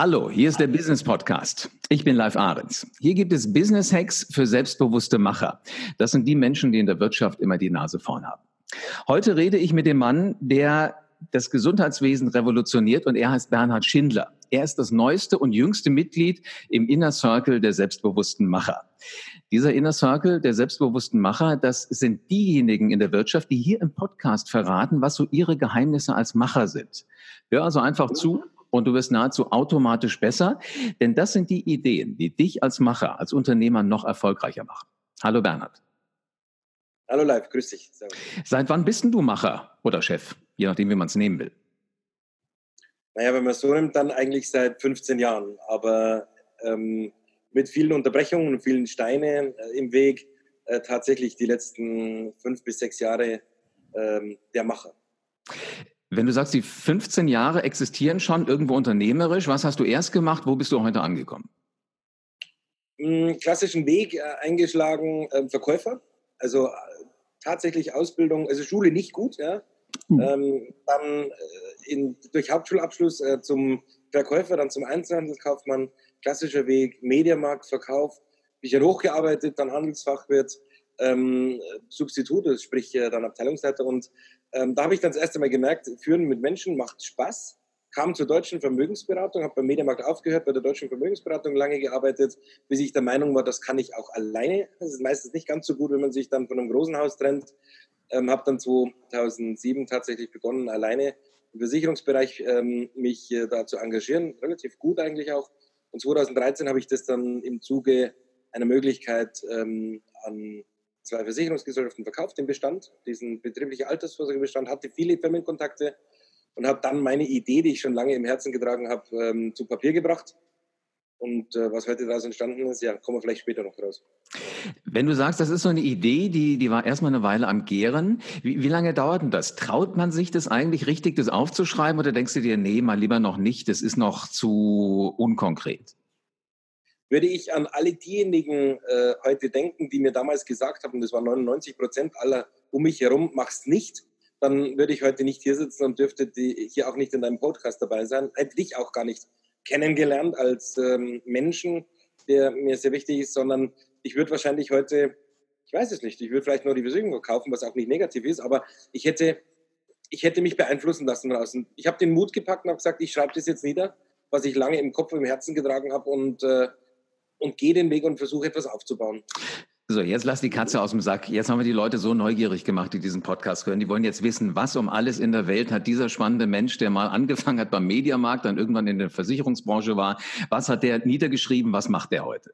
Hallo, hier ist der Business Podcast. Ich bin Live Ahrens. Hier gibt es Business Hacks für selbstbewusste Macher. Das sind die Menschen, die in der Wirtschaft immer die Nase vorn haben. Heute rede ich mit dem Mann, der das Gesundheitswesen revolutioniert und er heißt Bernhard Schindler. Er ist das neueste und jüngste Mitglied im Inner Circle der selbstbewussten Macher. Dieser Inner Circle der selbstbewussten Macher, das sind diejenigen in der Wirtschaft, die hier im Podcast verraten, was so ihre Geheimnisse als Macher sind. Hör also einfach zu und du wirst nahezu automatisch besser, denn das sind die Ideen, die dich als Macher, als Unternehmer noch erfolgreicher machen. Hallo Bernhard. Hallo Live, grüß dich. Servus. Seit wann bist denn du Macher oder Chef, je nachdem, wie man es nehmen will? Naja, wenn man es so nimmt, dann eigentlich seit 15 Jahren, aber ähm, mit vielen Unterbrechungen und vielen Steinen äh, im Weg äh, tatsächlich die letzten fünf bis sechs Jahre ähm, der Macher. Wenn du sagst, die 15 Jahre existieren schon irgendwo unternehmerisch, was hast du erst gemacht? Wo bist du heute angekommen? Hm, klassischen Weg äh, eingeschlagen, äh, Verkäufer. Also äh, tatsächlich Ausbildung, also Schule nicht gut, ja. Mhm. Ähm, dann äh, in, durch Hauptschulabschluss äh, zum Verkäufer, dann zum Einzelhandelskaufmann, klassischer Weg, Mediamarkt, Verkauf, bin ich dann hochgearbeitet, dann Handelsfachwirt, ähm, Substitut, das sprich äh, dann Abteilungsleiter und ähm, da habe ich dann das erste Mal gemerkt, Führen mit Menschen macht Spaß. Kam zur deutschen Vermögensberatung, habe beim Mediamarkt aufgehört, bei der deutschen Vermögensberatung lange gearbeitet, bis ich der Meinung war, das kann ich auch alleine. Das ist meistens nicht ganz so gut, wenn man sich dann von einem großen Haus trennt. Ähm, habe dann 2007 tatsächlich begonnen, alleine im Versicherungsbereich ähm, mich äh, da zu engagieren, relativ gut eigentlich auch. Und 2013 habe ich das dann im Zuge einer Möglichkeit ähm, an zwei Versicherungsgesellschaften verkauft, den Bestand, diesen betrieblichen Altersvorsorgebestand, hatte viele Firmenkontakte und habe dann meine Idee, die ich schon lange im Herzen getragen habe, ähm, zu Papier gebracht. Und äh, was heute daraus entstanden ist, ja, kommen wir vielleicht später noch raus. Wenn du sagst, das ist so eine Idee, die, die war erstmal eine Weile am Gären. Wie, wie lange dauert denn das? Traut man sich das eigentlich richtig, das aufzuschreiben oder denkst du dir, nee, mal lieber noch nicht, das ist noch zu unkonkret? Würde ich an alle diejenigen äh, heute denken, die mir damals gesagt haben, das waren 99 Prozent aller um mich herum, mach's nicht, dann würde ich heute nicht hier sitzen und dürfte die, hier auch nicht in deinem Podcast dabei sein. Hätte dich auch gar nicht kennengelernt als ähm, Menschen, der mir sehr wichtig ist, sondern ich würde wahrscheinlich heute, ich weiß es nicht, ich würde vielleicht nur die Versicherung kaufen, was auch nicht negativ ist, aber ich hätte, ich hätte mich beeinflussen lassen draußen. Ich habe den Mut gepackt und habe gesagt, ich schreibe das jetzt nieder, was ich lange im Kopf, im Herzen getragen habe und äh, und gehe den Weg und versuche etwas aufzubauen. So, jetzt lass die Katze aus dem Sack. Jetzt haben wir die Leute so neugierig gemacht, die diesen Podcast hören. Die wollen jetzt wissen, was um alles in der Welt hat dieser spannende Mensch, der mal angefangen hat beim Mediamarkt, dann irgendwann in der Versicherungsbranche war, was hat der niedergeschrieben, was macht der heute?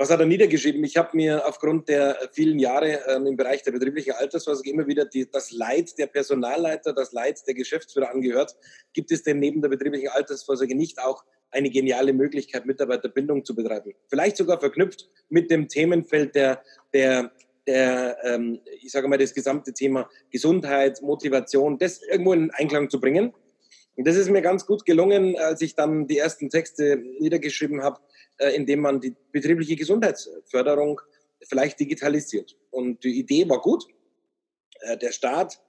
Was hat er niedergeschrieben? Ich habe mir aufgrund der vielen Jahre ähm, im Bereich der betrieblichen Altersvorsorge immer wieder die, das Leid der Personalleiter, das Leid der Geschäftsführer angehört. Gibt es denn neben der betrieblichen Altersvorsorge nicht auch eine geniale Möglichkeit, Mitarbeiterbindung zu betreiben. Vielleicht sogar verknüpft mit dem Themenfeld der, der, der ähm, ich sage mal, das gesamte Thema Gesundheit, Motivation, das irgendwo in Einklang zu bringen. Und das ist mir ganz gut gelungen, als ich dann die ersten Texte niedergeschrieben habe, indem man die betriebliche Gesundheitsförderung vielleicht digitalisiert. Und die Idee war gut. Äh, der Start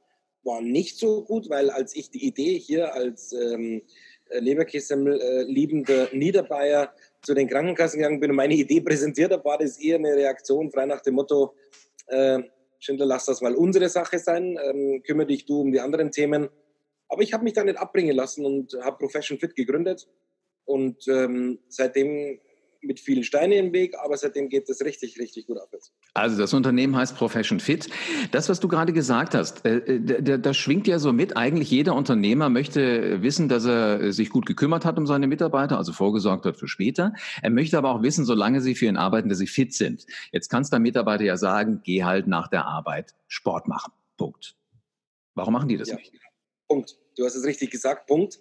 war nicht so gut, weil als ich die Idee hier als ähm, äh, Leberkässemmel äh, liebender Niederbayer zu den Krankenkassen gegangen bin und meine Idee präsentiert habe, war das eher eine Reaktion frei nach dem Motto, äh, Schindler, lass das mal unsere Sache sein, ähm, kümmere dich du um die anderen Themen. Aber ich habe mich da nicht abbringen lassen und habe Profession Fit gegründet. Und ähm, seitdem mit vielen Steinen im Weg, aber seitdem geht es richtig, richtig gut aufwärts. Also das Unternehmen heißt Profession Fit. Das, was du gerade gesagt hast, äh, das schwingt ja so mit. Eigentlich jeder Unternehmer möchte wissen, dass er sich gut gekümmert hat um seine Mitarbeiter, also vorgesorgt hat für später. Er möchte aber auch wissen, solange sie für ihn arbeiten, dass sie fit sind. Jetzt kannst du Mitarbeiter ja sagen, geh halt nach der Arbeit Sport machen. Punkt. Warum machen die das ja. nicht? Punkt. Du hast es richtig gesagt. Punkt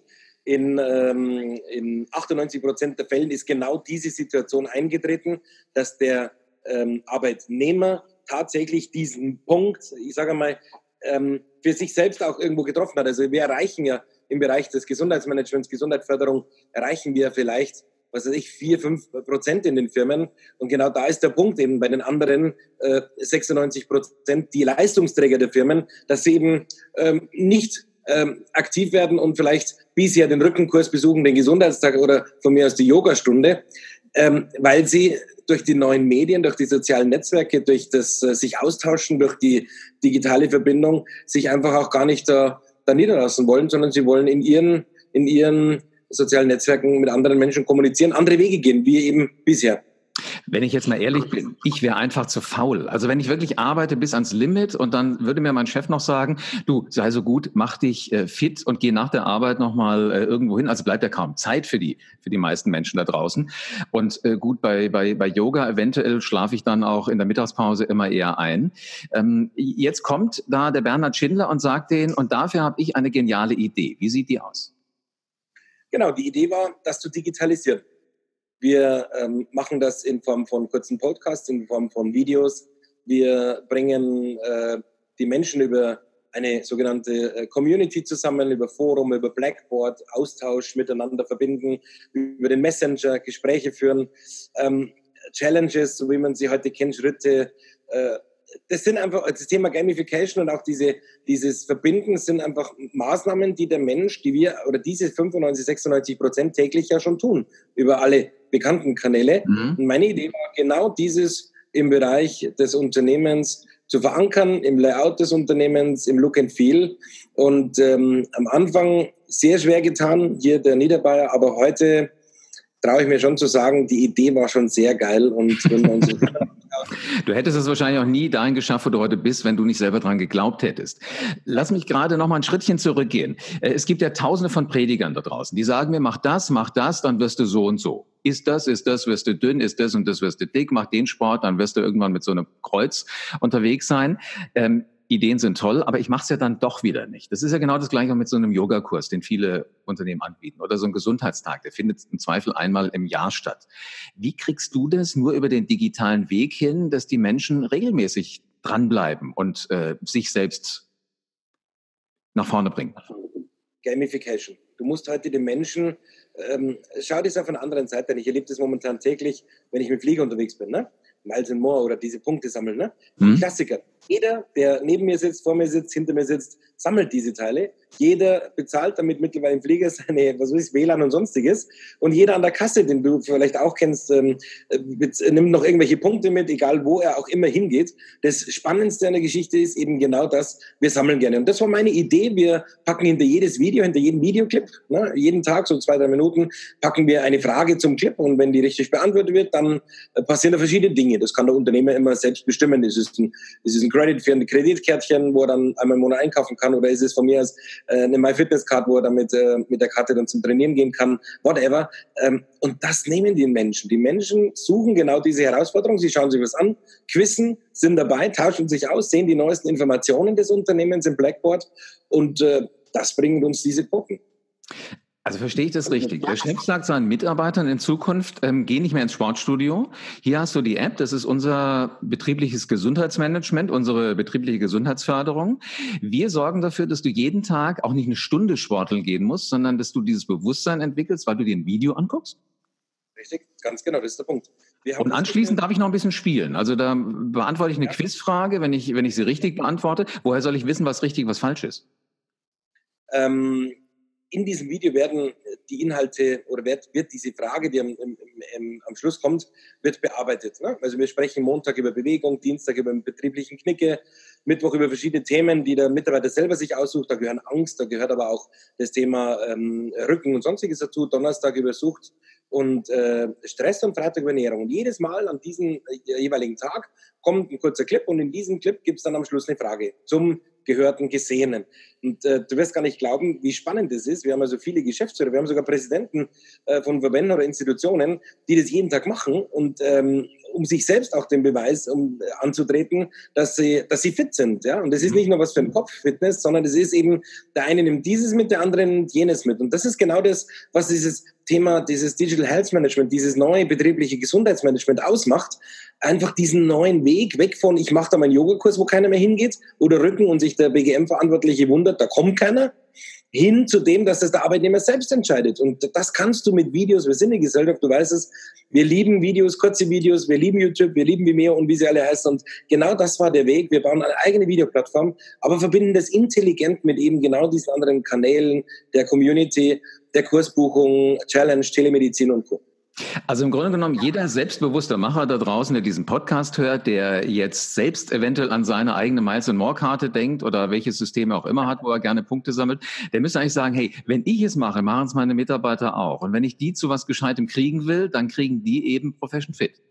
in, ähm, in 98 Prozent der Fällen ist genau diese Situation eingetreten, dass der ähm, Arbeitnehmer tatsächlich diesen Punkt, ich sage mal, ähm, für sich selbst auch irgendwo getroffen hat. Also wir erreichen ja im Bereich des Gesundheitsmanagements, Gesundheitsförderung, erreichen wir vielleicht, was weiß ich, vier, fünf Prozent in den Firmen. Und genau da ist der Punkt eben bei den anderen äh, 96 Prozent, die Leistungsträger der Firmen, dass sie eben ähm, nicht ähm, aktiv werden und vielleicht bisher den Rückenkurs besuchen, den Gesundheitstag oder von mir aus die Yogastunde, ähm, weil sie durch die neuen Medien, durch die sozialen Netzwerke, durch das äh, sich austauschen, durch die digitale Verbindung sich einfach auch gar nicht da, da niederlassen wollen, sondern sie wollen in ihren, in ihren sozialen Netzwerken mit anderen Menschen kommunizieren, andere Wege gehen, wie eben bisher. Wenn ich jetzt mal ehrlich bin, ich wäre einfach zu faul. Also wenn ich wirklich arbeite bis ans Limit und dann würde mir mein Chef noch sagen, du sei so gut, mach dich äh, fit und geh nach der Arbeit nochmal äh, irgendwo hin. Also bleibt ja kaum Zeit für die, für die meisten Menschen da draußen. Und äh, gut, bei, bei, bei Yoga eventuell schlafe ich dann auch in der Mittagspause immer eher ein. Ähm, jetzt kommt da der Bernhard Schindler und sagt den, und dafür habe ich eine geniale Idee. Wie sieht die aus? Genau, die Idee war, das zu digitalisieren. Wir ähm, machen das in Form von kurzen Podcasts, in Form von Videos. Wir bringen äh, die Menschen über eine sogenannte äh, Community zusammen, über Forum, über Blackboard, Austausch miteinander verbinden, über den Messenger Gespräche führen, ähm, Challenges, so wie man sie heute kennt, Schritte äh, das sind einfach, das Thema Gamification und auch diese, dieses Verbinden sind einfach Maßnahmen, die der Mensch, die wir, oder diese 95, 96 Prozent täglich ja schon tun, über alle bekannten Kanäle. Mhm. Und meine Idee war genau dieses im Bereich des Unternehmens zu verankern, im Layout des Unternehmens, im Look and Feel. Und ähm, am Anfang sehr schwer getan, hier der Niederbayer, aber heute traue ich mir schon zu sagen, die Idee war schon sehr geil und wenn man so Du hättest es wahrscheinlich auch nie dahin geschafft, wo du heute bist, wenn du nicht selber dran geglaubt hättest. Lass mich gerade noch mal ein Schrittchen zurückgehen. Äh, es gibt ja tausende von Predigern da draußen, die sagen mir, mach das, mach das, dann wirst du so und so. Ist das, ist das, wirst du dünn, ist das und das wirst du dick, mach den Sport, dann wirst du irgendwann mit so einem Kreuz unterwegs sein. Ähm, Ideen sind toll, aber ich mache es ja dann doch wieder nicht. Das ist ja genau das gleiche mit so einem Yogakurs, den viele Unternehmen anbieten oder so ein Gesundheitstag, der findet im Zweifel einmal im Jahr statt. Wie kriegst du das nur über den digitalen Weg hin, dass die Menschen regelmäßig dranbleiben und äh, sich selbst nach vorne bringen? Gamification. Du musst heute den Menschen, ähm, schau das auf einer anderen Seite an. Ich erlebe das momentan täglich, wenn ich mit Flieger unterwegs bin. Ne? Miles and More oder diese Punkte sammeln. Ne? Mhm. Klassiker. Jeder, der neben mir sitzt, vor mir sitzt, hinter mir sitzt, sammelt diese Teile. Jeder bezahlt damit mittlerweile im Flieger seine, was weiß ich, WLAN und sonstiges. Und jeder an der Kasse, den du vielleicht auch kennst, ähm, äh, nimmt noch irgendwelche Punkte mit, egal wo er auch immer hingeht. Das Spannendste an der Geschichte ist eben genau das, wir sammeln gerne. Und das war meine Idee. Wir packen hinter jedes Video, hinter jeden Videoclip, ne, jeden Tag, so zwei, drei Minuten, packen wir eine Frage zum Clip. Und wenn die richtig beantwortet wird, dann äh, passieren da verschiedene Dinge. Das kann der Unternehmer immer selbst bestimmen. Ist es ein, ist es ein Credit für ein Kreditkärtchen, wo er dann einmal im Monat einkaufen kann, oder ist es von mir aus äh, eine MyFitnessCard, wo er damit äh, mit der Karte dann zum Trainieren gehen kann, whatever. Ähm, und das nehmen die Menschen. Die Menschen suchen genau diese Herausforderung. Sie schauen sich was an, quissen, sind dabei, tauschen sich aus, sehen die neuesten Informationen des Unternehmens im Blackboard und äh, das bringt uns diese Gruppen. Also verstehe ich das richtig. Der Chef sagt seinen Mitarbeitern in Zukunft, ähm, geh nicht mehr ins Sportstudio. Hier hast du die App, das ist unser betriebliches Gesundheitsmanagement, unsere betriebliche Gesundheitsförderung. Wir sorgen dafür, dass du jeden Tag auch nicht eine Stunde sporteln gehen musst, sondern dass du dieses Bewusstsein entwickelst, weil du dir ein Video anguckst. Richtig, ganz genau, das ist der Punkt. Und anschließend darf ich noch ein bisschen spielen. Also da beantworte ich eine ja. Quizfrage, wenn ich, wenn ich sie richtig beantworte. Woher soll ich wissen, was richtig, was falsch ist? Ähm, in diesem Video werden die Inhalte oder wird, wird diese Frage, die am, im, im, am Schluss kommt, wird bearbeitet. Ne? Also wir sprechen Montag über Bewegung, Dienstag über den betrieblichen Knicke, Mittwoch über verschiedene Themen, die der Mitarbeiter selber sich aussucht. Da gehören Angst, da gehört aber auch das Thema ähm, Rücken und sonstiges dazu. Donnerstag über Sucht und äh, Stress und Freitag über Ernährung. Und jedes Mal an diesem äh, jeweiligen Tag kommt ein kurzer Clip und in diesem Clip gibt es dann am Schluss eine Frage zum Gehörten, Gesehenen. Und äh, du wirst gar nicht glauben, wie spannend das ist. Wir haben also viele Geschäftsführer, wir haben sogar Präsidenten äh, von Verbänden oder Institutionen, die das jeden Tag machen und ähm, um sich selbst auch den Beweis um, äh, anzutreten, dass sie, dass sie fit sind. Ja? Und das ist mhm. nicht nur was für ein Kopf-Fitness, sondern das ist eben, der eine nimmt dieses mit, der andere nimmt jenes mit. Und das ist genau das, was dieses Thema, dieses Digital Health Management, dieses neue betriebliche Gesundheitsmanagement ausmacht. Einfach diesen neuen Weg weg von, ich mache da meinen Yogakurs, wo keiner mehr hingeht, oder Rücken und sich der BGM-Verantwortliche wundert, da kommt keiner, hin zu dem, dass das der Arbeitnehmer selbst entscheidet. Und das kannst du mit Videos. Wir sind eine Gesellschaft, du weißt es. Wir lieben Videos, kurze Videos, wir lieben YouTube, wir lieben Vimeo und wie sie alle heißen. Und genau das war der Weg. Wir bauen eine eigene Videoplattform, aber verbinden das intelligent mit eben genau diesen anderen Kanälen der Community, der Kursbuchung, Challenge, Telemedizin und Co. Also im Grunde genommen, jeder selbstbewusste Macher da draußen, der diesen Podcast hört, der jetzt selbst eventuell an seine eigene Miles and More Karte denkt oder welches System er auch immer hat, wo er gerne Punkte sammelt, der müsste eigentlich sagen, hey, wenn ich es mache, machen es meine Mitarbeiter auch. Und wenn ich die zu was Gescheitem kriegen will, dann kriegen die eben Profession Fit.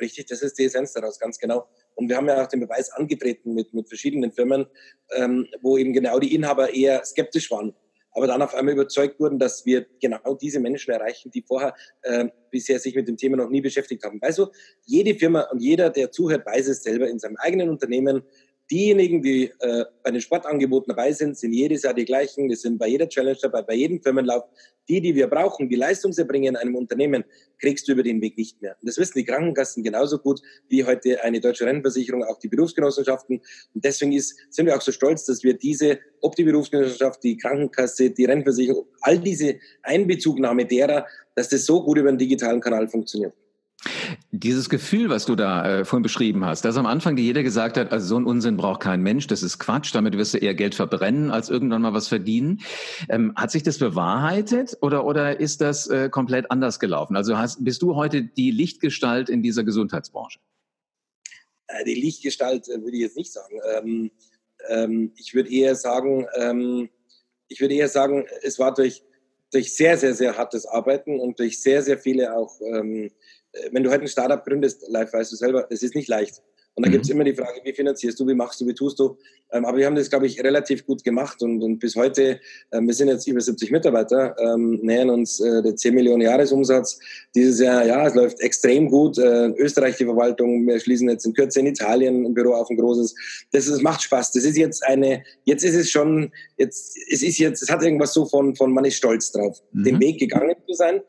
Richtig, das ist die Essenz daraus, ganz genau. Und wir haben ja auch den Beweis angetreten mit, mit verschiedenen Firmen, ähm, wo eben genau die Inhaber eher skeptisch waren aber dann auf einmal überzeugt wurden, dass wir genau diese Menschen erreichen, die vorher äh, bisher sich mit dem Thema noch nie beschäftigt haben. Also jede Firma und jeder, der zuhört, weiß es selber in seinem eigenen Unternehmen, Diejenigen, die äh, bei den Sportangeboten dabei sind, sind jedes Jahr die gleichen. Die sind bei jeder Challenge dabei, bei jedem Firmenlauf. Die, die wir brauchen, die Leistungserbringen in einem Unternehmen, kriegst du über den Weg nicht mehr. Und das wissen die Krankenkassen genauso gut wie heute eine deutsche Rentenversicherung, auch die Berufsgenossenschaften. Und deswegen ist, sind wir auch so stolz, dass wir diese, ob die Berufsgenossenschaft, die Krankenkasse, die Rentenversicherung, all diese Einbezugnahme derer, dass das so gut über den digitalen Kanal funktioniert. Dieses Gefühl, was du da äh, vorhin beschrieben hast, dass am Anfang jeder gesagt hat, also so ein Unsinn braucht kein Mensch, das ist Quatsch, damit wirst du eher Geld verbrennen, als irgendwann mal was verdienen. Ähm, hat sich das bewahrheitet oder, oder ist das äh, komplett anders gelaufen? Also hast, bist du heute die Lichtgestalt in dieser Gesundheitsbranche? Äh, die Lichtgestalt äh, würde ich jetzt nicht sagen. Ähm, ähm, ich würde eher sagen, ähm, ich würde eher sagen, es war durch, durch sehr, sehr, sehr hartes Arbeiten und durch sehr, sehr viele auch ähm, äh, wenn du heute ein Startup gründest, live weißt du selber, es ist nicht leicht. Und da mhm. gibt es immer die Frage, wie finanzierst du, wie machst du, wie tust du. Ähm, aber wir haben das, glaube ich, relativ gut gemacht und, und bis heute, ähm, wir sind jetzt über 70 Mitarbeiter, ähm, nähern uns äh, der 10 Millionen Jahresumsatz. Dieses Jahr, ja, es läuft extrem gut. Äh, Österreich die Verwaltung, wir schließen jetzt in Kürze in Italien ein Büro auf ein großes. Das, das macht Spaß. Das ist jetzt eine, jetzt ist es schon, jetzt, es ist jetzt, es hat irgendwas so von, von man ist stolz drauf, mhm. den Weg gegangen zu sein.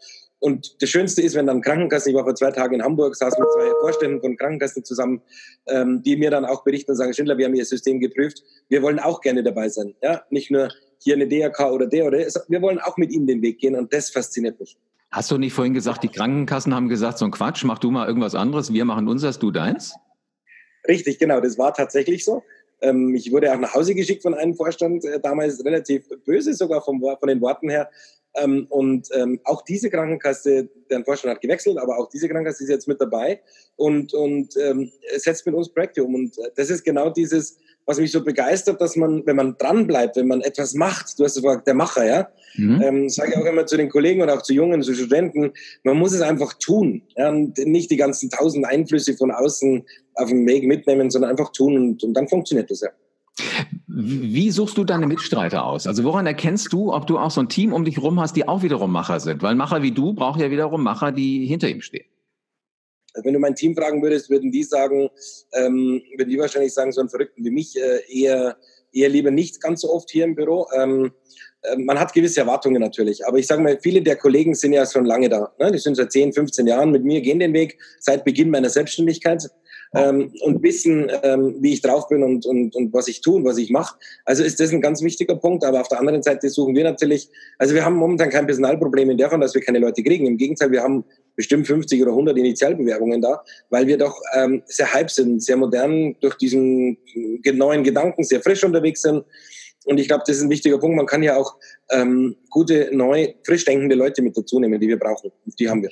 Und das Schönste ist, wenn dann Krankenkassen, ich war vor zwei Tagen in Hamburg, saß mit zwei Vorständen von Krankenkassen zusammen, ähm, die mir dann auch berichten und sagen, Schindler, wir haben Ihr System geprüft, wir wollen auch gerne dabei sein. Ja, nicht nur hier eine DRK oder der oder der, wir wollen auch mit Ihnen den Weg gehen und das fasziniert mich. Hast du nicht vorhin gesagt, die Krankenkassen haben gesagt, so ein Quatsch, mach du mal irgendwas anderes, wir machen unseres, du deins? Richtig, genau, das war tatsächlich so. Ähm, ich wurde auch nach Hause geschickt von einem Vorstand, äh, damals relativ böse sogar vom, von den Worten her, ähm, und ähm, auch diese Krankenkasse, deren Vorstand hat gewechselt, aber auch diese Krankenkasse ist jetzt mit dabei und, und ähm, setzt mit uns Projekte um. Und äh, das ist genau dieses, was mich so begeistert, dass man, wenn man dranbleibt, wenn man etwas macht, du hast gesagt, der Macher, ja, mhm. ähm, sage ich auch immer zu den Kollegen und auch zu Jungen, zu Studenten, man muss es einfach tun ja, und nicht die ganzen tausend Einflüsse von außen auf dem Weg mitnehmen, sondern einfach tun und, und dann funktioniert das ja. Wie suchst du deine Mitstreiter aus? Also woran erkennst du, ob du auch so ein Team um dich rum hast, die auch wiederum Macher sind? Weil Macher wie du braucht ja wiederum Macher, die hinter ihm stehen. Also wenn du mein Team fragen würdest, würden die sagen, ähm, würden die wahrscheinlich sagen, so ein Verrückten wie mich äh, eher, eher lieber nicht ganz so oft hier im Büro. Ähm, äh, man hat gewisse Erwartungen natürlich, aber ich sage mal, viele der Kollegen sind ja schon lange da. Ne? Die sind seit 10, 15 Jahren mit mir, gehen den Weg seit Beginn meiner Selbstständigkeit ähm, und wissen, ähm, wie ich drauf bin und, und, und was ich tue und was ich mache. Also ist das ein ganz wichtiger Punkt. Aber auf der anderen Seite suchen wir natürlich, also wir haben momentan kein Personalproblem in der Form, dass wir keine Leute kriegen. Im Gegenteil, wir haben bestimmt 50 oder 100 Initialbewerbungen da, weil wir doch ähm, sehr hype sind, sehr modern durch diesen neuen Gedanken, sehr frisch unterwegs sind. Und ich glaube, das ist ein wichtiger Punkt. Man kann ja auch ähm, gute, neu, frisch denkende Leute mit dazu nehmen, die wir brauchen. Die haben wir.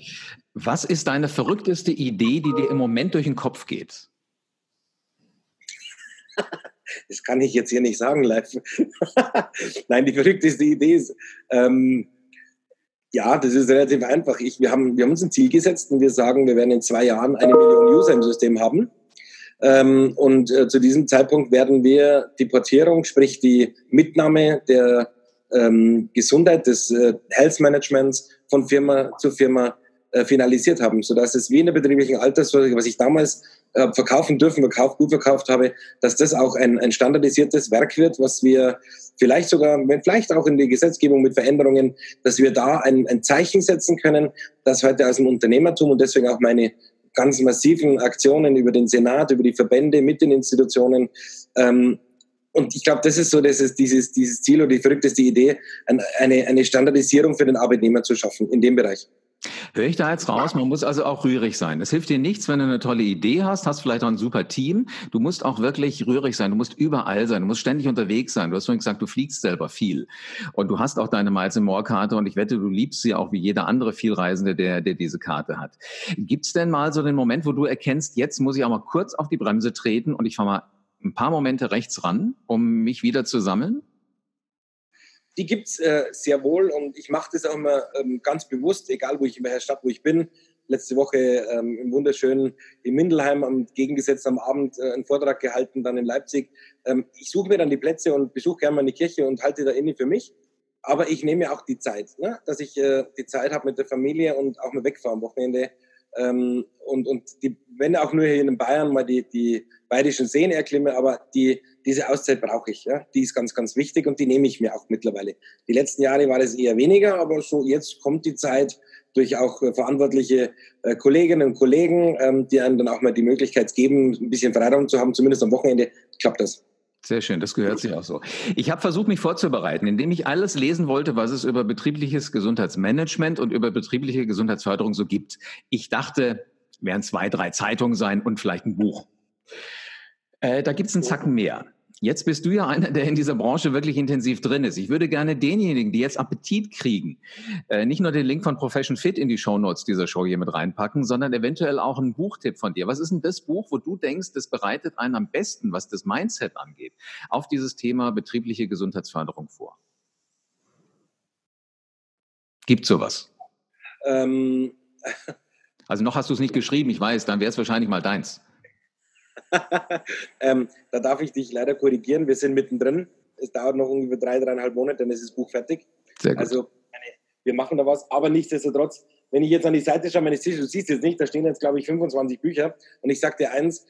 Was ist deine verrückteste Idee, die dir im Moment durch den Kopf geht? Das kann ich jetzt hier nicht sagen live. Nein, die verrückteste Idee ist, ähm, ja, das ist relativ einfach. Ich, wir, haben, wir haben uns ein Ziel gesetzt und wir sagen, wir werden in zwei Jahren eine Million User im System haben. Ähm, und äh, zu diesem Zeitpunkt werden wir die Portierung, sprich die Mitnahme der ähm, Gesundheit, des äh, Health Managements von Firma zu Firma äh, finalisiert haben, sodass es wie in der betrieblichen Altersvorsorge, was ich damals äh, verkaufen dürfen, verkauft, gut verkauft habe, dass das auch ein, ein standardisiertes Werk wird, was wir vielleicht sogar, vielleicht auch in die Gesetzgebung mit Veränderungen, dass wir da ein, ein Zeichen setzen können, dass heute aus dem Unternehmertum und deswegen auch meine ganz massiven Aktionen über den Senat, über die Verbände mit den Institutionen, ähm, und ich glaube, das ist so das ist dieses, dieses Ziel oder die verrückteste Idee, eine, eine Standardisierung für den Arbeitnehmer zu schaffen in dem Bereich. Höre ich da jetzt raus? Man muss also auch rührig sein. Es hilft dir nichts, wenn du eine tolle Idee hast, hast vielleicht auch ein super Team. Du musst auch wirklich rührig sein. Du musst überall sein. Du musst ständig unterwegs sein. Du hast vorhin gesagt, du fliegst selber viel. Und du hast auch deine Miles More Karte und ich wette, du liebst sie auch wie jeder andere Vielreisende, der, der diese Karte hat. Gibt es denn mal so den Moment, wo du erkennst, jetzt muss ich auch mal kurz auf die Bremse treten und ich fahre mal ein paar Momente rechts ran, um mich wieder zu sammeln? Die gibt es äh, sehr wohl und ich mache das auch immer ähm, ganz bewusst, egal wo ich in welcher Stadt, wo ich bin. Letzte Woche ähm, im wunderschönen in Mindelheim am gegengesetzt am Abend äh, einen Vortrag gehalten, dann in Leipzig. Ähm, ich suche mir dann die Plätze und besuche gerne meine Kirche und halte da inne für mich. Aber ich nehme auch die Zeit, ne? dass ich äh, die Zeit habe mit der Familie und auch mal wegfahre am Wochenende ähm, und, und die, wenn auch nur hier in Bayern mal die, die bayerischen Seen erklimme, aber die, diese Auszeit brauche ich. Ja? Die ist ganz, ganz wichtig und die nehme ich mir auch mittlerweile. Die letzten Jahre war es eher weniger, aber so jetzt kommt die Zeit durch auch äh, verantwortliche äh, Kolleginnen und Kollegen, ähm, die einem dann auch mal die Möglichkeit geben, ein bisschen Freiraum zu haben, zumindest am Wochenende, klappt das. Sehr schön, das gehört sich auch so. Ich habe versucht, mich vorzubereiten, indem ich alles lesen wollte, was es über betriebliches Gesundheitsmanagement und über betriebliche Gesundheitsförderung so gibt. Ich dachte, wären zwei, drei Zeitungen sein und vielleicht ein Buch. Äh, da gibt es einen Zacken mehr. Jetzt bist du ja einer, der in dieser Branche wirklich intensiv drin ist. Ich würde gerne denjenigen, die jetzt Appetit kriegen, äh, nicht nur den Link von Profession Fit in die Show Notes dieser Show hier mit reinpacken, sondern eventuell auch einen Buchtipp von dir. Was ist denn das Buch, wo du denkst, das bereitet einen am besten, was das Mindset angeht, auf dieses Thema betriebliche Gesundheitsförderung vor? Gibt sowas? Ähm. Also noch hast du es nicht geschrieben, ich weiß, dann wäre es wahrscheinlich mal deins. ähm, da darf ich dich leider korrigieren. Wir sind mittendrin. Es dauert noch ungefähr drei, dreieinhalb Monate, dann ist das Buch fertig. Sehr gut. Also wir machen da was. Aber nichtsdestotrotz, wenn ich jetzt an die Seite schaue, Tisches, du siehst jetzt nicht, da stehen jetzt, glaube ich, 25 Bücher. Und ich sage dir eins,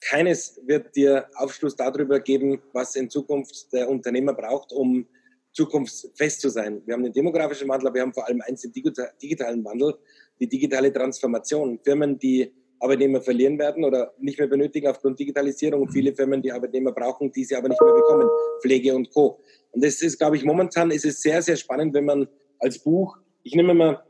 keines wird dir Aufschluss darüber geben, was in Zukunft der Unternehmer braucht, um zukunftsfest zu sein. Wir haben den demografischen Wandel, aber wir haben vor allem eins, den digitalen Wandel, die digitale Transformation. Firmen, die Arbeitnehmer verlieren werden oder nicht mehr benötigen aufgrund Digitalisierung und viele Firmen, die Arbeitnehmer brauchen, die sie aber nicht mehr bekommen, Pflege und Co. Und das ist, glaube ich, momentan ist es sehr, sehr spannend, wenn man als Buch, ich nehme mal,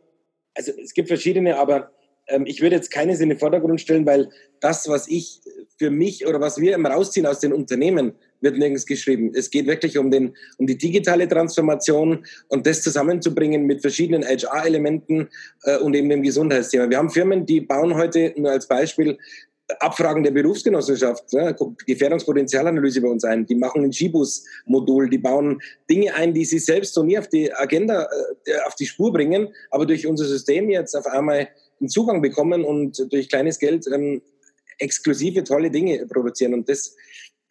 also es gibt verschiedene, aber ähm, ich würde jetzt keines in den Vordergrund stellen, weil das, was ich für mich oder was wir immer rausziehen aus den Unternehmen, wird nirgends geschrieben. Es geht wirklich um, den, um die digitale Transformation und das zusammenzubringen mit verschiedenen HR-Elementen äh, und eben dem Gesundheitsthema. Wir haben Firmen, die bauen heute, nur als Beispiel, Abfragen der Berufsgenossenschaft, ne, Gefährdungspotenzialanalyse bei uns ein. Die machen ein Skibus-Modul, die bauen Dinge ein, die sie selbst so nie auf die Agenda, äh, auf die Spur bringen, aber durch unser System jetzt auf einmal einen Zugang bekommen und durch kleines Geld ähm, exklusive, tolle Dinge produzieren. Und das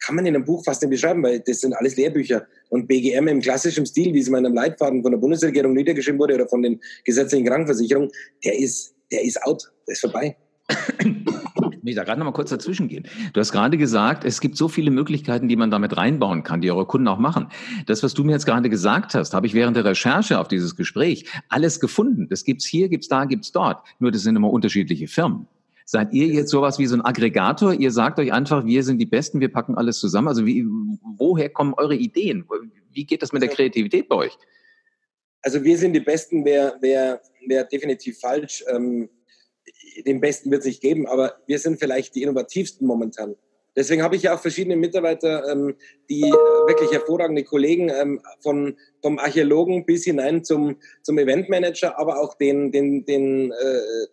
kann man in einem Buch fast nicht beschreiben, weil das sind alles Lehrbücher. Und BGM im klassischen Stil, wie es in meinem Leitfaden von der Bundesregierung niedergeschrieben wurde oder von den gesetzlichen Krankenversicherungen, der ist, der ist out, der ist vorbei. Ich da gerade noch mal kurz dazwischen gehen. Du hast gerade gesagt, es gibt so viele Möglichkeiten, die man damit reinbauen kann, die eure Kunden auch machen. Das, was du mir jetzt gerade gesagt hast, habe ich während der Recherche auf dieses Gespräch alles gefunden. Das gibt's hier, gibt's da, gibt's dort. Nur das sind immer unterschiedliche Firmen. Seid ihr jetzt sowas wie so ein Aggregator? Ihr sagt euch einfach, wir sind die Besten, wir packen alles zusammen. Also wie, woher kommen eure Ideen? Wie geht das mit der Kreativität bei euch? Also wir sind die Besten, wäre wär, wär definitiv falsch. Ähm, den Besten wird es nicht geben, aber wir sind vielleicht die innovativsten momentan. Deswegen habe ich ja auch verschiedene Mitarbeiter, ähm, die äh, wirklich hervorragende Kollegen ähm, von, vom Archäologen bis hinein zum, zum Eventmanager, aber auch den, den, den äh,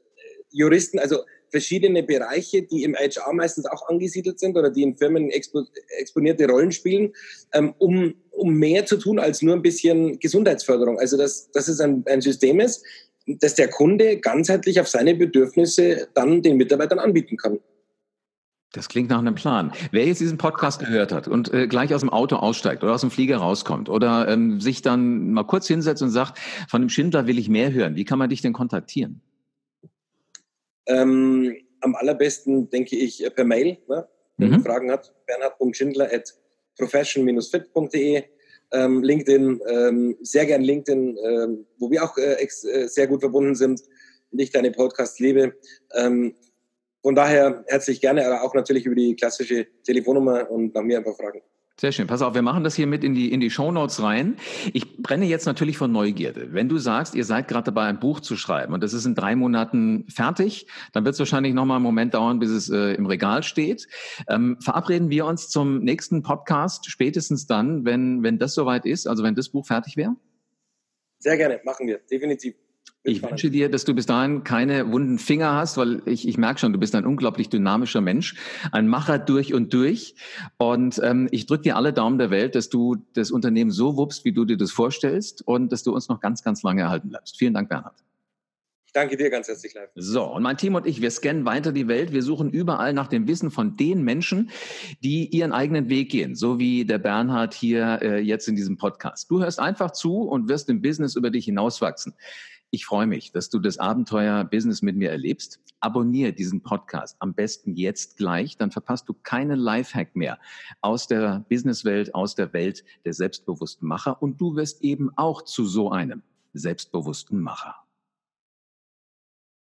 Juristen. Also verschiedene Bereiche, die im HR meistens auch angesiedelt sind oder die in Firmen expo exponierte Rollen spielen, ähm, um, um mehr zu tun als nur ein bisschen Gesundheitsförderung. Also dass, dass es ein, ein System ist, das der Kunde ganzheitlich auf seine Bedürfnisse dann den Mitarbeitern anbieten kann. Das klingt nach einem Plan. Wer jetzt diesen Podcast gehört hat und äh, gleich aus dem Auto aussteigt oder aus dem Flieger rauskommt oder ähm, sich dann mal kurz hinsetzt und sagt, von dem Schindler will ich mehr hören, wie kann man dich denn kontaktieren? Ähm, am allerbesten denke ich äh, per Mail, ne? wenn mhm. Fragen hat, bernhard.schindler at profession-fit.de. Ähm, LinkedIn, ähm, sehr gern LinkedIn, ähm, wo wir auch äh, äh, sehr gut verbunden sind und ich deine Podcast liebe. Ähm, von daher herzlich gerne, aber auch natürlich über die klassische Telefonnummer und nach mir einfach fragen. Sehr schön. Pass auf, wir machen das hier mit in die, in die Shownotes rein. Ich brenne jetzt natürlich von Neugierde. Wenn du sagst, ihr seid gerade dabei, ein Buch zu schreiben und das ist in drei Monaten fertig, dann wird es wahrscheinlich nochmal einen Moment dauern, bis es äh, im Regal steht. Ähm, verabreden wir uns zum nächsten Podcast spätestens dann, wenn, wenn das soweit ist, also wenn das Buch fertig wäre? Sehr gerne, machen wir, definitiv. Ich wünsche dir, dass du bis dahin keine wunden Finger hast, weil ich, ich merke schon, du bist ein unglaublich dynamischer Mensch, ein Macher durch und durch. Und ähm, ich drücke dir alle Daumen der Welt, dass du das Unternehmen so wuppst, wie du dir das vorstellst und dass du uns noch ganz, ganz lange erhalten bleibst. Vielen Dank, Bernhard. Ich danke dir ganz herzlich, live. So, und mein Team und ich, wir scannen weiter die Welt. Wir suchen überall nach dem Wissen von den Menschen, die ihren eigenen Weg gehen, so wie der Bernhard hier äh, jetzt in diesem Podcast. Du hörst einfach zu und wirst im Business über dich hinauswachsen. Ich freue mich, dass du das Abenteuer Business mit mir erlebst. Abonniere diesen Podcast am besten jetzt gleich, dann verpasst du keinen Lifehack mehr aus der Businesswelt, aus der Welt der selbstbewussten Macher und du wirst eben auch zu so einem selbstbewussten Macher.